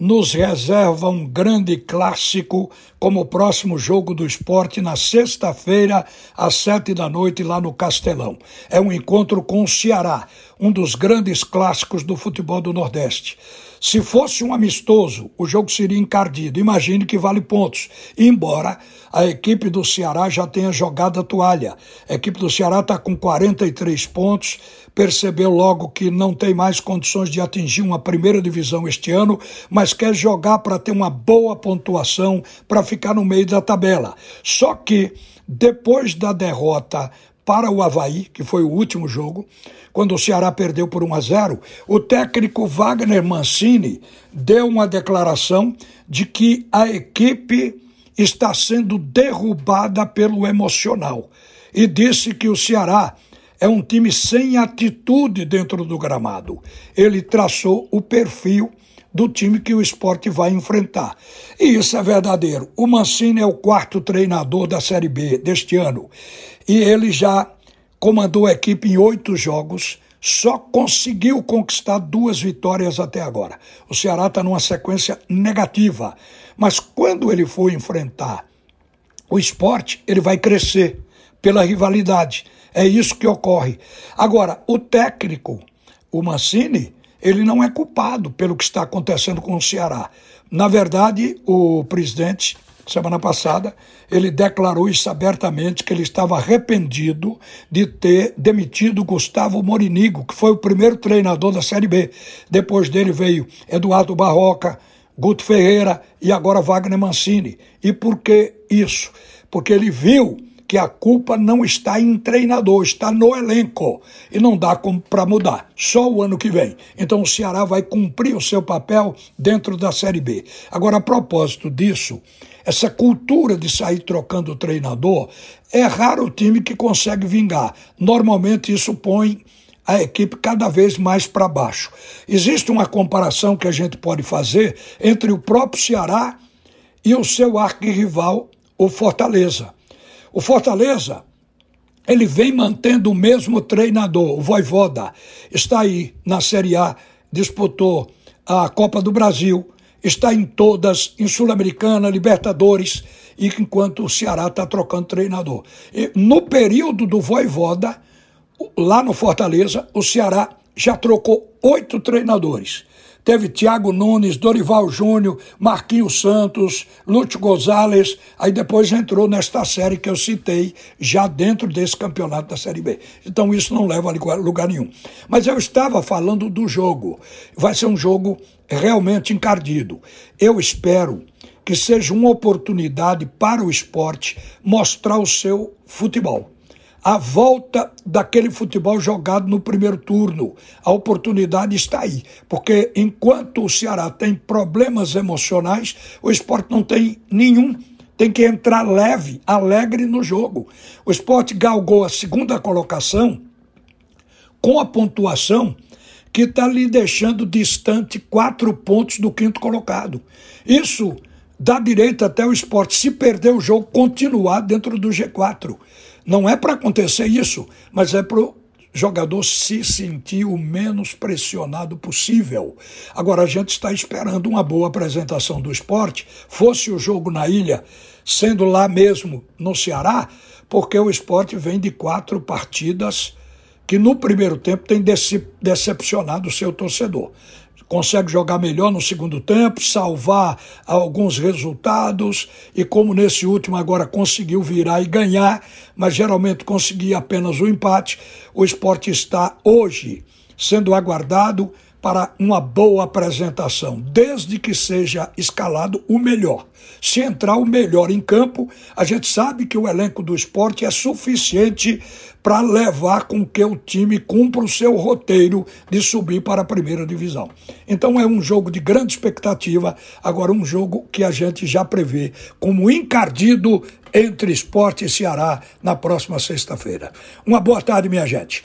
nos reserva um grande clássico como o próximo jogo do esporte na sexta-feira, às sete da noite, lá no Castelão. É um encontro com o Ceará, um dos grandes clássicos do futebol do Nordeste. Se fosse um amistoso, o jogo seria encardido. Imagine que vale pontos. Embora a equipe do Ceará já tenha jogado a toalha. A equipe do Ceará está com 43 pontos, percebeu logo que não tem mais condições de atingir uma primeira divisão este ano, mas quer jogar para ter uma boa pontuação, para ficar no meio da tabela. Só que, depois da derrota para o Havaí, que foi o último jogo, quando o Ceará perdeu por 1 a 0, o técnico Wagner Mancini deu uma declaração de que a equipe está sendo derrubada pelo emocional e disse que o Ceará é um time sem atitude dentro do gramado. Ele traçou o perfil do time que o esporte vai enfrentar. E isso é verdadeiro. O Mancini é o quarto treinador da Série B deste ano. E ele já comandou a equipe em oito jogos, só conseguiu conquistar duas vitórias até agora. O Ceará está numa sequência negativa. Mas quando ele for enfrentar o esporte, ele vai crescer pela rivalidade. É isso que ocorre. Agora, o técnico, o Mancini, ele não é culpado pelo que está acontecendo com o Ceará. Na verdade, o presidente semana passada, ele declarou isso abertamente que ele estava arrependido de ter demitido Gustavo Morinigo, que foi o primeiro treinador da Série B. Depois dele veio Eduardo Barroca, Guto Ferreira e agora Wagner Mancini. E por que isso? Porque ele viu que a culpa não está em treinador, está no elenco. E não dá para mudar, só o ano que vem. Então o Ceará vai cumprir o seu papel dentro da Série B. Agora, a propósito disso, essa cultura de sair trocando o treinador, é raro o time que consegue vingar. Normalmente isso põe a equipe cada vez mais para baixo. Existe uma comparação que a gente pode fazer entre o próprio Ceará e o seu arquirrival, o Fortaleza. O Fortaleza, ele vem mantendo o mesmo treinador, o Voivoda. Está aí na Série A, disputou a Copa do Brasil, está em todas, em Sul-Americana, Libertadores, e enquanto o Ceará está trocando treinador. E no período do Voivoda, lá no Fortaleza, o Ceará já trocou oito treinadores. Teve Thiago Nunes, Dorival Júnior, Marquinhos Santos, Lúcio Gonzalez, aí depois entrou nesta série que eu citei, já dentro desse campeonato da Série B. Então isso não leva a lugar nenhum. Mas eu estava falando do jogo. Vai ser um jogo realmente encardido. Eu espero que seja uma oportunidade para o esporte mostrar o seu futebol a volta daquele futebol jogado no primeiro turno. A oportunidade está aí, porque enquanto o Ceará tem problemas emocionais, o esporte não tem nenhum. Tem que entrar leve, alegre no jogo. O esporte galgou a segunda colocação com a pontuação que está lhe deixando distante quatro pontos do quinto colocado. Isso dá direito até o esporte, se perder o jogo, continuar dentro do G4. Não é para acontecer isso, mas é para o jogador se sentir o menos pressionado possível. Agora, a gente está esperando uma boa apresentação do esporte, fosse o jogo na ilha, sendo lá mesmo no Ceará, porque o esporte vem de quatro partidas que no primeiro tempo tem decepcionado o seu torcedor consegue jogar melhor no segundo tempo, salvar alguns resultados e como nesse último agora conseguiu virar e ganhar, mas geralmente conseguia apenas o empate, o esporte está hoje sendo aguardado para uma boa apresentação, desde que seja escalado o melhor. Se entrar o melhor em campo, a gente sabe que o elenco do esporte é suficiente para levar com que o time cumpra o seu roteiro de subir para a primeira divisão. Então é um jogo de grande expectativa, agora um jogo que a gente já prevê como encardido entre esporte e Ceará na próxima sexta-feira. Uma boa tarde, minha gente.